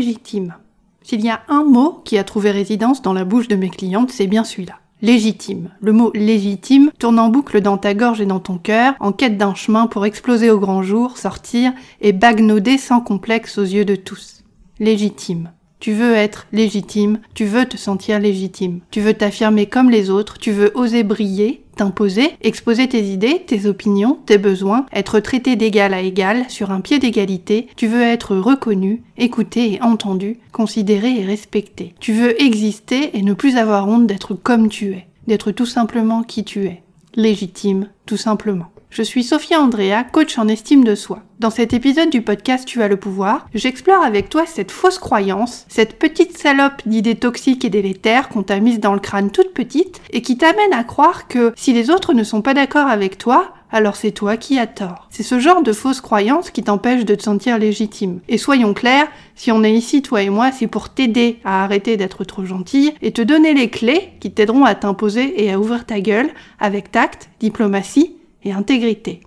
légitime. S'il y a un mot qui a trouvé résidence dans la bouche de mes clientes, c'est bien celui-là. Légitime. Le mot légitime tourne en boucle dans ta gorge et dans ton cœur, en quête d'un chemin pour exploser au grand jour, sortir et bagnauder sans complexe aux yeux de tous. Légitime. Tu veux être légitime, tu veux te sentir légitime, tu veux t'affirmer comme les autres, tu veux oser briller, t'imposer, exposer tes idées, tes opinions, tes besoins, être traité d'égal à égal, sur un pied d'égalité, tu veux être reconnu, écouté et entendu, considéré et respecté. Tu veux exister et ne plus avoir honte d'être comme tu es, d'être tout simplement qui tu es. Légitime, tout simplement. Je suis Sophia Andrea, coach en estime de soi. Dans cet épisode du podcast Tu as le pouvoir, j'explore avec toi cette fausse croyance, cette petite salope d'idées toxiques et délétères qu'on t'a mise dans le crâne toute petite et qui t'amène à croire que si les autres ne sont pas d'accord avec toi, alors c'est toi qui as tort. C'est ce genre de fausse croyance qui t'empêche de te sentir légitime. Et soyons clairs, si on est ici, toi et moi, c'est pour t'aider à arrêter d'être trop gentille et te donner les clés qui t'aideront à t'imposer et à ouvrir ta gueule avec tact, diplomatie et intégrité.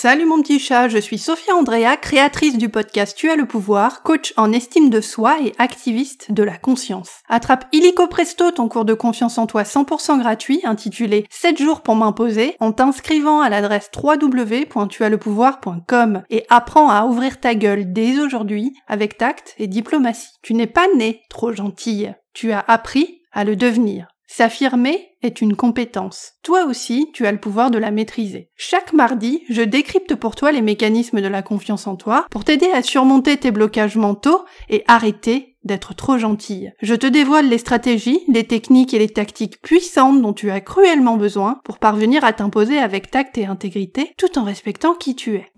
Salut mon petit chat, je suis Sophia Andrea, créatrice du podcast Tu as le pouvoir, coach en estime de soi et activiste de la conscience. Attrape illico presto ton cours de confiance en toi 100% gratuit intitulé 7 jours pour m'imposer en t'inscrivant à l'adresse www.tuaslepouvoir.com et apprends à ouvrir ta gueule dès aujourd'hui avec tact et diplomatie. Tu n'es pas né trop gentille, tu as appris à le devenir. S'affirmer est une compétence. Toi aussi, tu as le pouvoir de la maîtriser. Chaque mardi, je décrypte pour toi les mécanismes de la confiance en toi pour t'aider à surmonter tes blocages mentaux et arrêter d'être trop gentille. Je te dévoile les stratégies, les techniques et les tactiques puissantes dont tu as cruellement besoin pour parvenir à t'imposer avec tact et intégrité tout en respectant qui tu es.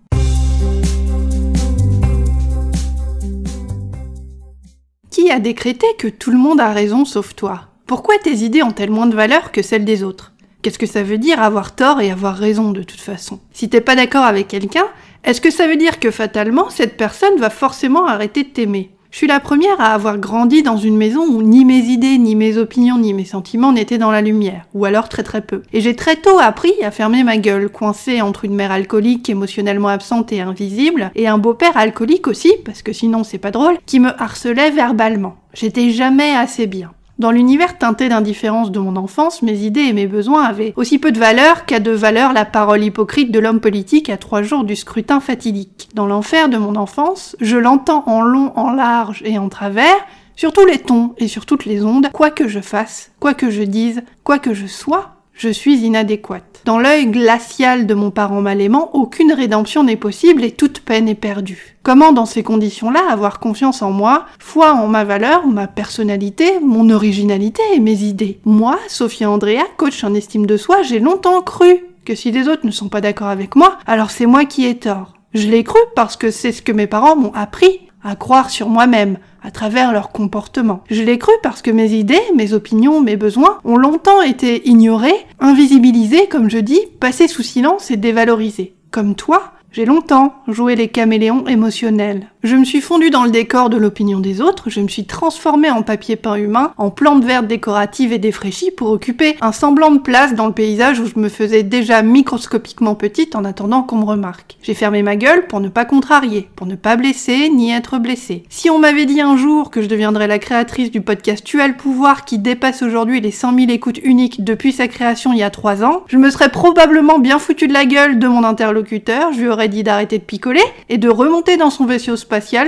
Qui a décrété que tout le monde a raison sauf toi? Pourquoi tes idées ont-elles moins de valeur que celles des autres? Qu'est-ce que ça veut dire avoir tort et avoir raison de toute façon? Si t'es pas d'accord avec quelqu'un, est-ce que ça veut dire que fatalement cette personne va forcément arrêter de t'aimer? Je suis la première à avoir grandi dans une maison où ni mes idées, ni mes opinions, ni mes sentiments n'étaient dans la lumière, ou alors très très peu. Et j'ai très tôt appris à fermer ma gueule, coincée entre une mère alcoolique émotionnellement absente et invisible, et un beau-père alcoolique aussi, parce que sinon c'est pas drôle, qui me harcelait verbalement. J'étais jamais assez bien. Dans l'univers teinté d'indifférence de mon enfance, mes idées et mes besoins avaient aussi peu de valeur qu'a de valeur la parole hypocrite de l'homme politique à trois jours du scrutin fatidique. Dans l'enfer de mon enfance, je l'entends en long, en large et en travers, sur tous les tons et sur toutes les ondes, quoi que je fasse, quoi que je dise, quoi que je sois, je suis inadéquate. Dans l'œil glacial de mon parent mal aimant, aucune rédemption n'est possible et toute peine est perdue. Comment dans ces conditions-là avoir confiance en moi, foi en ma valeur, ma personnalité, mon originalité et mes idées? Moi, Sophia Andrea, coach en estime de soi, j'ai longtemps cru que si les autres ne sont pas d'accord avec moi, alors c'est moi qui ai tort. Je l'ai cru parce que c'est ce que mes parents m'ont appris à croire sur moi-même, à travers leur comportement. Je l'ai cru parce que mes idées, mes opinions, mes besoins ont longtemps été ignorés, invisibilisés, comme je dis, passés sous silence et dévalorisés. Comme toi, j'ai longtemps joué les caméléons émotionnels. Je me suis fondue dans le décor de l'opinion des autres, je me suis transformée en papier peint humain, en plante verte décorative et défraîchie pour occuper un semblant de place dans le paysage où je me faisais déjà microscopiquement petite en attendant qu'on me remarque. J'ai fermé ma gueule pour ne pas contrarier, pour ne pas blesser ni être blessée. Si on m'avait dit un jour que je deviendrais la créatrice du podcast Tu as le pouvoir qui dépasse aujourd'hui les 100 000 écoutes uniques depuis sa création il y a 3 ans, je me serais probablement bien foutu de la gueule de mon interlocuteur, je lui aurais dit d'arrêter de picoler et de remonter dans son vaisseau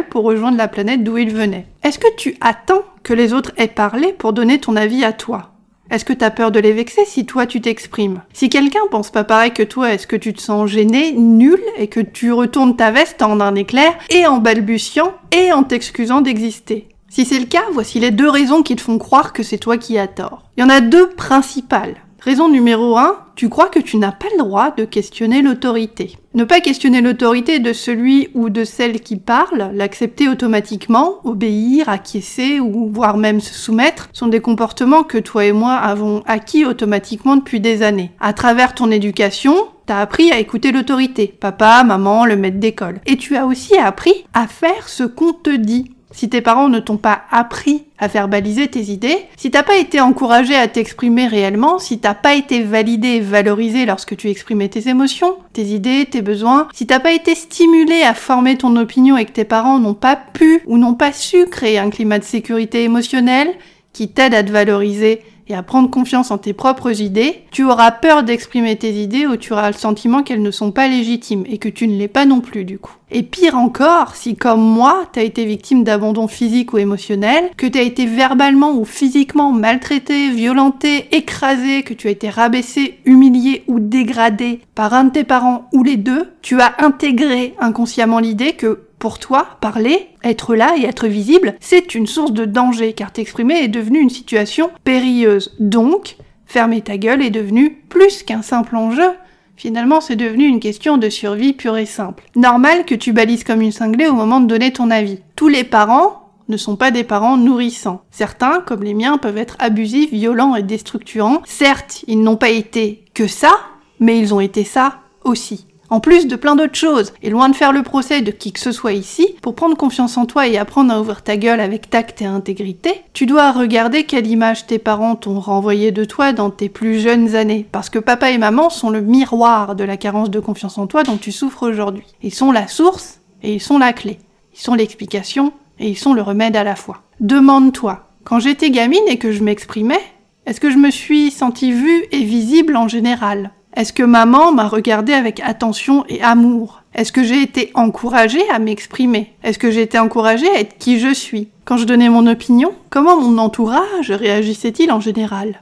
pour rejoindre la planète d'où il venait. Est-ce que tu attends que les autres aient parlé pour donner ton avis à toi? Est-ce que t'as peur de les vexer si toi tu t'exprimes? Si quelqu'un pense pas pareil que toi, est-ce que tu te sens gêné, nul, et que tu retournes ta veste en un éclair, et en balbutiant, et en t'excusant d'exister? Si c'est le cas, voici les deux raisons qui te font croire que c'est toi qui as tort. Il y en a deux principales. Raison numéro 1, tu crois que tu n'as pas le droit de questionner l'autorité. Ne pas questionner l'autorité de celui ou de celle qui parle, l'accepter automatiquement, obéir, acquiescer ou voire même se soumettre, sont des comportements que toi et moi avons acquis automatiquement depuis des années. À travers ton éducation, T'as appris à écouter l'autorité, papa, maman, le maître d'école. Et tu as aussi appris à faire ce qu'on te dit. Si tes parents ne t'ont pas appris à verbaliser tes idées, si t'as pas été encouragé à t'exprimer réellement, si t'as pas été validé et valorisé lorsque tu exprimais tes émotions, tes idées, tes besoins, si t'as pas été stimulé à former ton opinion et que tes parents n'ont pas pu ou n'ont pas su créer un climat de sécurité émotionnelle qui t'aide à te valoriser et à prendre confiance en tes propres idées, tu auras peur d'exprimer tes idées ou tu auras le sentiment qu'elles ne sont pas légitimes et que tu ne l'es pas non plus du coup. Et pire encore, si comme moi, t'as été victime d'abandon physique ou émotionnel, que t'as été verbalement ou physiquement maltraité, violenté, écrasé, que tu as été rabaissé, humilié ou dégradé par un de tes parents ou les deux, tu as intégré inconsciemment l'idée que pour toi, parler, être là et être visible, c'est une source de danger car t'exprimer est devenu une situation périlleuse. Donc, fermer ta gueule est devenu plus qu'un simple enjeu. Finalement, c'est devenu une question de survie pure et simple. Normal que tu balises comme une cinglée au moment de donner ton avis. Tous les parents ne sont pas des parents nourrissants. Certains, comme les miens, peuvent être abusifs, violents et destructurants. Certes, ils n'ont pas été que ça, mais ils ont été ça aussi en plus de plein d'autres choses. Et loin de faire le procès de qui que ce soit ici, pour prendre confiance en toi et apprendre à ouvrir ta gueule avec tact et intégrité, tu dois regarder quelle image tes parents t'ont renvoyé de toi dans tes plus jeunes années. Parce que papa et maman sont le miroir de la carence de confiance en toi dont tu souffres aujourd'hui. Ils sont la source et ils sont la clé. Ils sont l'explication et ils sont le remède à la fois. Demande-toi, quand j'étais gamine et que je m'exprimais, est-ce que je me suis sentie vue et visible en général? Est-ce que maman m'a regardé avec attention et amour? Est-ce que j'ai été encouragée à m'exprimer? Est-ce que j'ai été encouragée à être qui je suis? Quand je donnais mon opinion, comment mon entourage réagissait-il en général?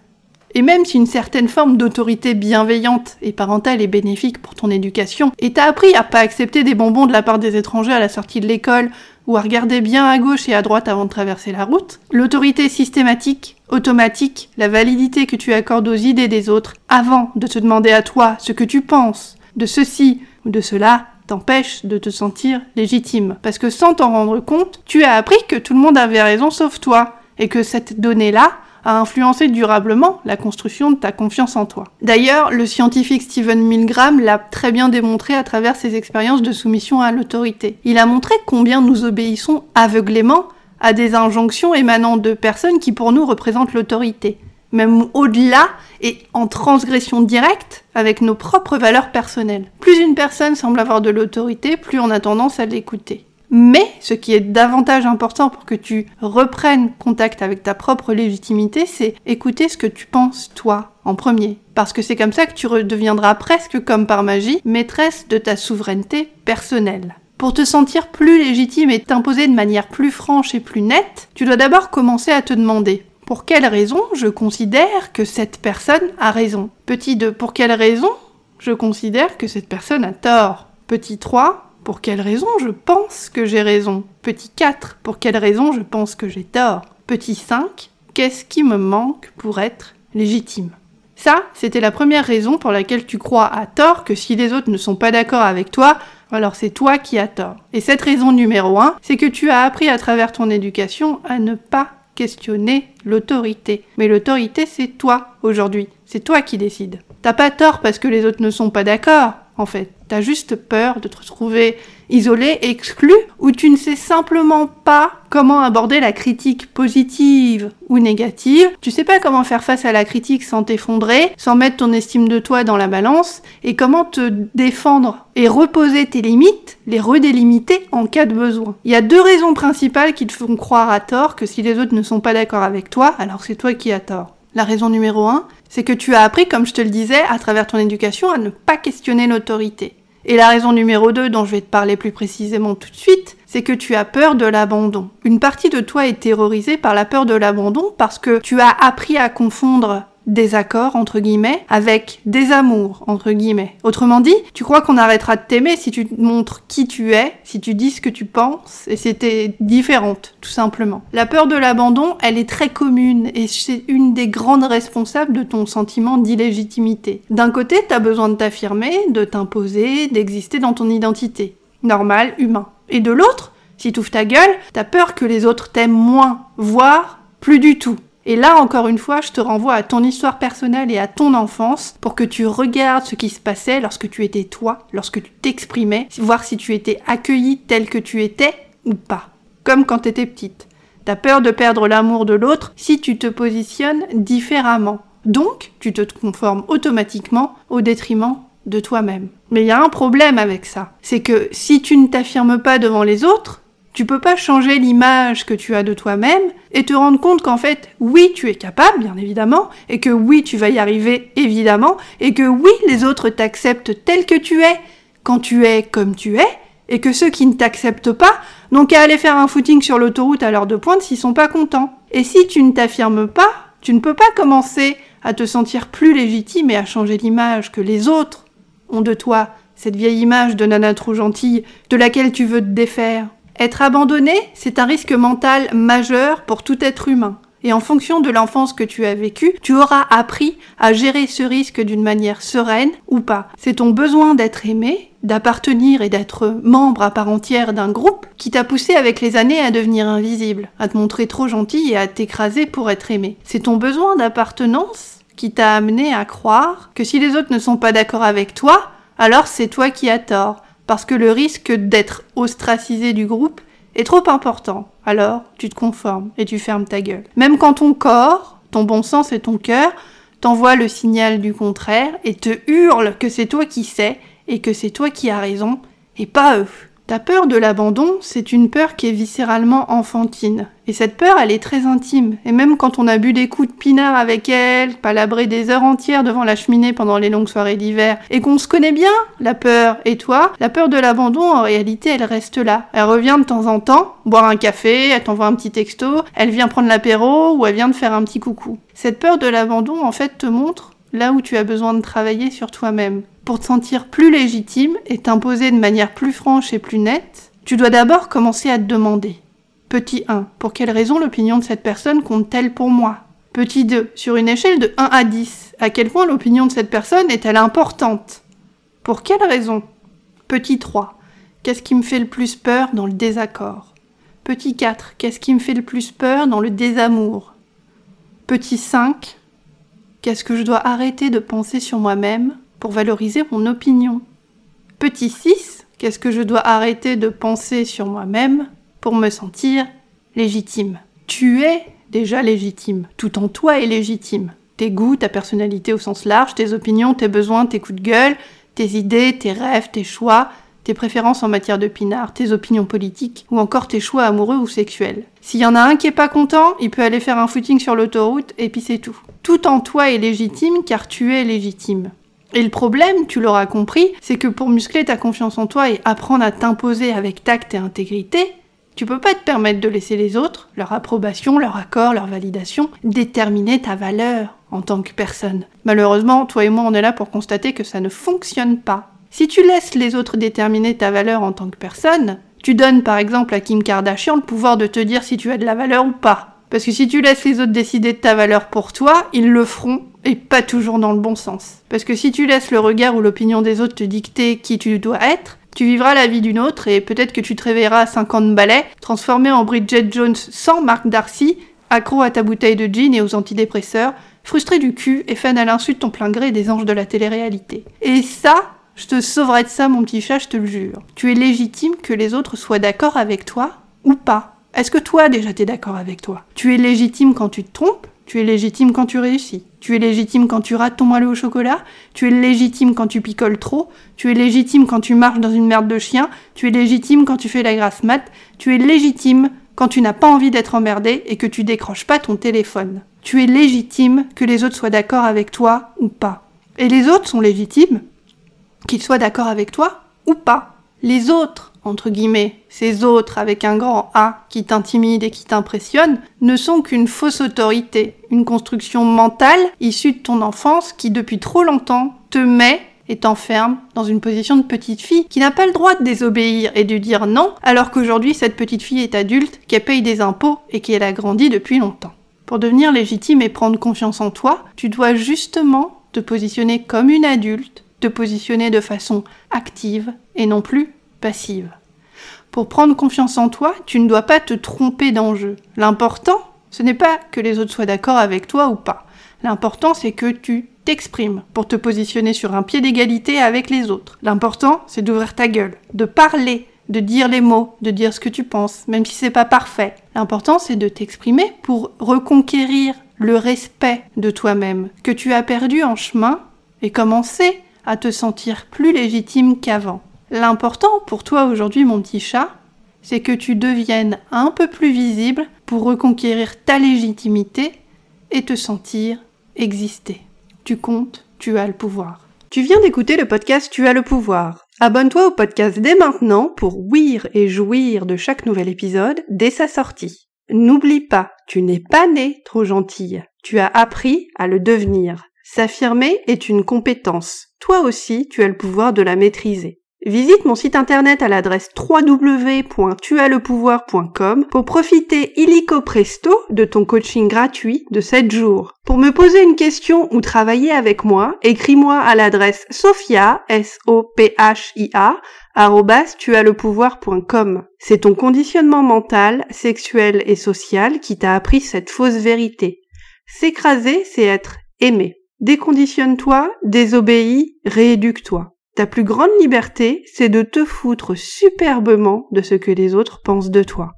Et même si une certaine forme d'autorité bienveillante et parentale est bénéfique pour ton éducation, et t'as appris à pas accepter des bonbons de la part des étrangers à la sortie de l'école, ou à regarder bien à gauche et à droite avant de traverser la route, l'autorité systématique automatique la validité que tu accordes aux idées des autres avant de te demander à toi ce que tu penses de ceci ou de cela t'empêche de te sentir légitime. Parce que sans t'en rendre compte, tu as appris que tout le monde avait raison sauf toi, et que cette donnée-là a influencé durablement la construction de ta confiance en toi. D'ailleurs, le scientifique Stephen Milgram l'a très bien démontré à travers ses expériences de soumission à l'autorité. Il a montré combien nous obéissons aveuglément à des injonctions émanant de personnes qui pour nous représentent l'autorité, même au-delà et en transgression directe avec nos propres valeurs personnelles. Plus une personne semble avoir de l'autorité, plus on a tendance à l'écouter. Mais ce qui est davantage important pour que tu reprennes contact avec ta propre légitimité, c'est écouter ce que tu penses toi en premier. Parce que c'est comme ça que tu redeviendras presque comme par magie maîtresse de ta souveraineté personnelle. Pour te sentir plus légitime et t'imposer de manière plus franche et plus nette, tu dois d'abord commencer à te demander pour quelle raison je considère que cette personne a raison? Petit 2, pour quelle raison je considère que cette personne a tort? Petit 3, pour quelle raison je pense que j'ai raison? Petit 4, pour quelle raison je pense que j'ai tort? Petit 5, qu'est-ce qui me manque pour être légitime? Ça, c'était la première raison pour laquelle tu crois à tort que si les autres ne sont pas d'accord avec toi, alors c'est toi qui as tort. Et cette raison numéro un, c'est que tu as appris à travers ton éducation à ne pas questionner l'autorité. Mais l'autorité, c'est toi aujourd'hui. C'est toi qui décides. T'as pas tort parce que les autres ne sont pas d'accord, en fait. T'as juste peur de te retrouver isolé, exclu, ou tu ne sais simplement pas comment aborder la critique positive ou négative. Tu sais pas comment faire face à la critique sans t'effondrer, sans mettre ton estime de toi dans la balance, et comment te défendre et reposer tes limites, les redélimiter en cas de besoin. Il y a deux raisons principales qui te font croire à tort que si les autres ne sont pas d'accord avec toi, alors c'est toi qui as tort. La raison numéro un, c'est que tu as appris, comme je te le disais, à travers ton éducation, à ne pas questionner l'autorité. Et la raison numéro 2 dont je vais te parler plus précisément tout de suite, c'est que tu as peur de l'abandon. Une partie de toi est terrorisée par la peur de l'abandon parce que tu as appris à confondre désaccord entre guillemets avec désamour entre guillemets. Autrement dit, tu crois qu'on arrêtera de t'aimer si tu montres qui tu es, si tu dis ce que tu penses et c'était différente tout simplement. La peur de l'abandon, elle est très commune et c'est une des grandes responsables de ton sentiment d'illégitimité. D'un côté, t'as besoin de t'affirmer, de t'imposer, d'exister dans ton identité. Normal, humain. Et de l'autre, si tu ouvres ta gueule, t'as peur que les autres t'aiment moins, voire plus du tout. Et là, encore une fois, je te renvoie à ton histoire personnelle et à ton enfance pour que tu regardes ce qui se passait lorsque tu étais toi, lorsque tu t'exprimais, voir si tu étais accueilli tel que tu étais ou pas. comme quand t'étais petite. T'as peur de perdre l'amour de l'autre si tu te positionnes différemment. Donc, tu te conformes automatiquement au détriment de toi-même. Mais il y a un problème avec ça. C'est que si tu ne t'affirmes pas devant les autres, tu peux pas changer l'image que tu as de toi-même et te rendre compte qu'en fait, oui, tu es capable, bien évidemment, et que oui, tu vas y arriver, évidemment, et que oui, les autres t'acceptent tel que tu es, quand tu es comme tu es, et que ceux qui ne t'acceptent pas n'ont qu'à aller faire un footing sur l'autoroute à l'heure de pointe s'ils sont pas contents. Et si tu ne t'affirmes pas, tu ne peux pas commencer à te sentir plus légitime et à changer l'image que les autres ont de toi, cette vieille image de nana trop gentille de laquelle tu veux te défaire. Être abandonné, c'est un risque mental majeur pour tout être humain. Et en fonction de l'enfance que tu as vécue, tu auras appris à gérer ce risque d'une manière sereine ou pas. C'est ton besoin d'être aimé, d'appartenir et d'être membre à part entière d'un groupe qui t'a poussé avec les années à devenir invisible, à te montrer trop gentil et à t'écraser pour être aimé. C'est ton besoin d'appartenance qui t'a amené à croire que si les autres ne sont pas d'accord avec toi, alors c'est toi qui as tort, parce que le risque d'être ostracisé du groupe est trop important. Alors, tu te conformes et tu fermes ta gueule. Même quand ton corps, ton bon sens et ton cœur t'envoient le signal du contraire et te hurlent que c'est toi qui sais et que c'est toi qui as raison et pas eux. Ta peur de l'abandon, c'est une peur qui est viscéralement enfantine. Et cette peur, elle est très intime. Et même quand on a bu des coups de pinard avec elle, palabré des heures entières devant la cheminée pendant les longues soirées d'hiver, et qu'on se connaît bien, la peur et toi, la peur de l'abandon, en réalité, elle reste là. Elle revient de temps en temps, boire un café, elle t'envoie un petit texto, elle vient prendre l'apéro, ou elle vient de faire un petit coucou. Cette peur de l'abandon, en fait, te montre là où tu as besoin de travailler sur toi-même. Pour te sentir plus légitime et t'imposer de manière plus franche et plus nette, tu dois d'abord commencer à te demander. Petit 1. Pour quelle raison l'opinion de cette personne compte-t-elle pour moi? Petit 2. Sur une échelle de 1 à 10, à quel point l'opinion de cette personne est-elle importante? Pour quelle raison? Petit 3. Qu'est-ce qui me fait le plus peur dans le désaccord? Petit 4. Qu'est-ce qui me fait le plus peur dans le désamour? Petit 5. Qu'est-ce que je dois arrêter de penser sur moi-même pour valoriser mon opinion? Petit 6, qu'est-ce que je dois arrêter de penser sur moi-même pour me sentir légitime? Tu es déjà légitime. Tout en toi est légitime. Tes goûts, ta personnalité au sens large, tes opinions, tes besoins, tes coups de gueule, tes idées, tes rêves, tes choix, tes préférences en matière de pinard, tes opinions politiques, ou encore tes choix amoureux ou sexuels. S'il y en a un qui est pas content, il peut aller faire un footing sur l'autoroute et puis c'est tout. Tout en toi est légitime car tu es légitime. Et le problème, tu l'auras compris, c'est que pour muscler ta confiance en toi et apprendre à t'imposer avec tact et intégrité, tu peux pas te permettre de laisser les autres, leur approbation, leur accord, leur validation, déterminer ta valeur en tant que personne. Malheureusement, toi et moi, on est là pour constater que ça ne fonctionne pas. Si tu laisses les autres déterminer ta valeur en tant que personne, tu donnes par exemple à Kim Kardashian le pouvoir de te dire si tu as de la valeur ou pas. Parce que si tu laisses les autres décider de ta valeur pour toi, ils le feront et pas toujours dans le bon sens. Parce que si tu laisses le regard ou l'opinion des autres te dicter qui tu dois être, tu vivras la vie d'une autre et peut-être que tu te réveilleras à 50 balais, transformé en Bridget Jones sans Mark Darcy, accro à ta bouteille de gin et aux antidépresseurs, frustré du cul et fan à l'insu de ton plein gré des anges de la télé-réalité. Et ça, je te sauverai de ça, mon petit chat, je te le jure. Tu es légitime que les autres soient d'accord avec toi ou pas. Est-ce que toi déjà t'es d'accord avec toi? Tu es légitime quand tu te trompes, tu es légitime quand tu réussis, tu es légitime quand tu rates ton moelleux au chocolat, tu es légitime quand tu picoles trop, tu es légitime quand tu marches dans une merde de chien, tu es légitime quand tu fais la grasse mat, tu es légitime quand tu n'as pas envie d'être emmerdé et que tu décroches pas ton téléphone. Tu es légitime que les autres soient d'accord avec toi ou pas. Et les autres sont légitimes qu'ils soient d'accord avec toi ou pas. Les autres entre guillemets, ces autres avec un grand A qui t'intimident et qui t'impressionnent, ne sont qu'une fausse autorité, une construction mentale issue de ton enfance qui depuis trop longtemps te met et t'enferme dans une position de petite fille qui n'a pas le droit de désobéir et de dire non, alors qu'aujourd'hui cette petite fille est adulte, qu'elle paye des impôts et qu'elle a grandi depuis longtemps. Pour devenir légitime et prendre confiance en toi, tu dois justement te positionner comme une adulte, te positionner de façon active et non plus passive. Pour prendre confiance en toi, tu ne dois pas te tromper d'enjeu. L'important, ce n'est pas que les autres soient d'accord avec toi ou pas. L'important, c'est que tu t'exprimes pour te positionner sur un pied d'égalité avec les autres. L'important, c'est d'ouvrir ta gueule, de parler, de dire les mots, de dire ce que tu penses, même si c'est pas parfait. L'important c'est de t'exprimer pour reconquérir le respect de toi-même que tu as perdu en chemin et commencer à te sentir plus légitime qu'avant. L'important pour toi aujourd'hui, mon petit chat, c'est que tu deviennes un peu plus visible pour reconquérir ta légitimité et te sentir exister. Tu comptes, tu as le pouvoir. Tu viens d'écouter le podcast Tu as le pouvoir. Abonne-toi au podcast dès maintenant pour ouïr et jouir de chaque nouvel épisode dès sa sortie. N'oublie pas, tu n'es pas né trop gentille. Tu as appris à le devenir. S'affirmer est une compétence. Toi aussi, tu as le pouvoir de la maîtriser. Visite mon site internet à l'adresse www.tuaslepouvoir.com pour profiter illico presto de ton coaching gratuit de 7 jours. Pour me poser une question ou travailler avec moi, écris-moi à l'adresse sophia, s o p h i a C'est ton conditionnement mental, sexuel et social qui t'a appris cette fausse vérité. S'écraser, c'est être aimé. Déconditionne-toi, désobéis, rééduque-toi. Ta plus grande liberté, c'est de te foutre superbement de ce que les autres pensent de toi.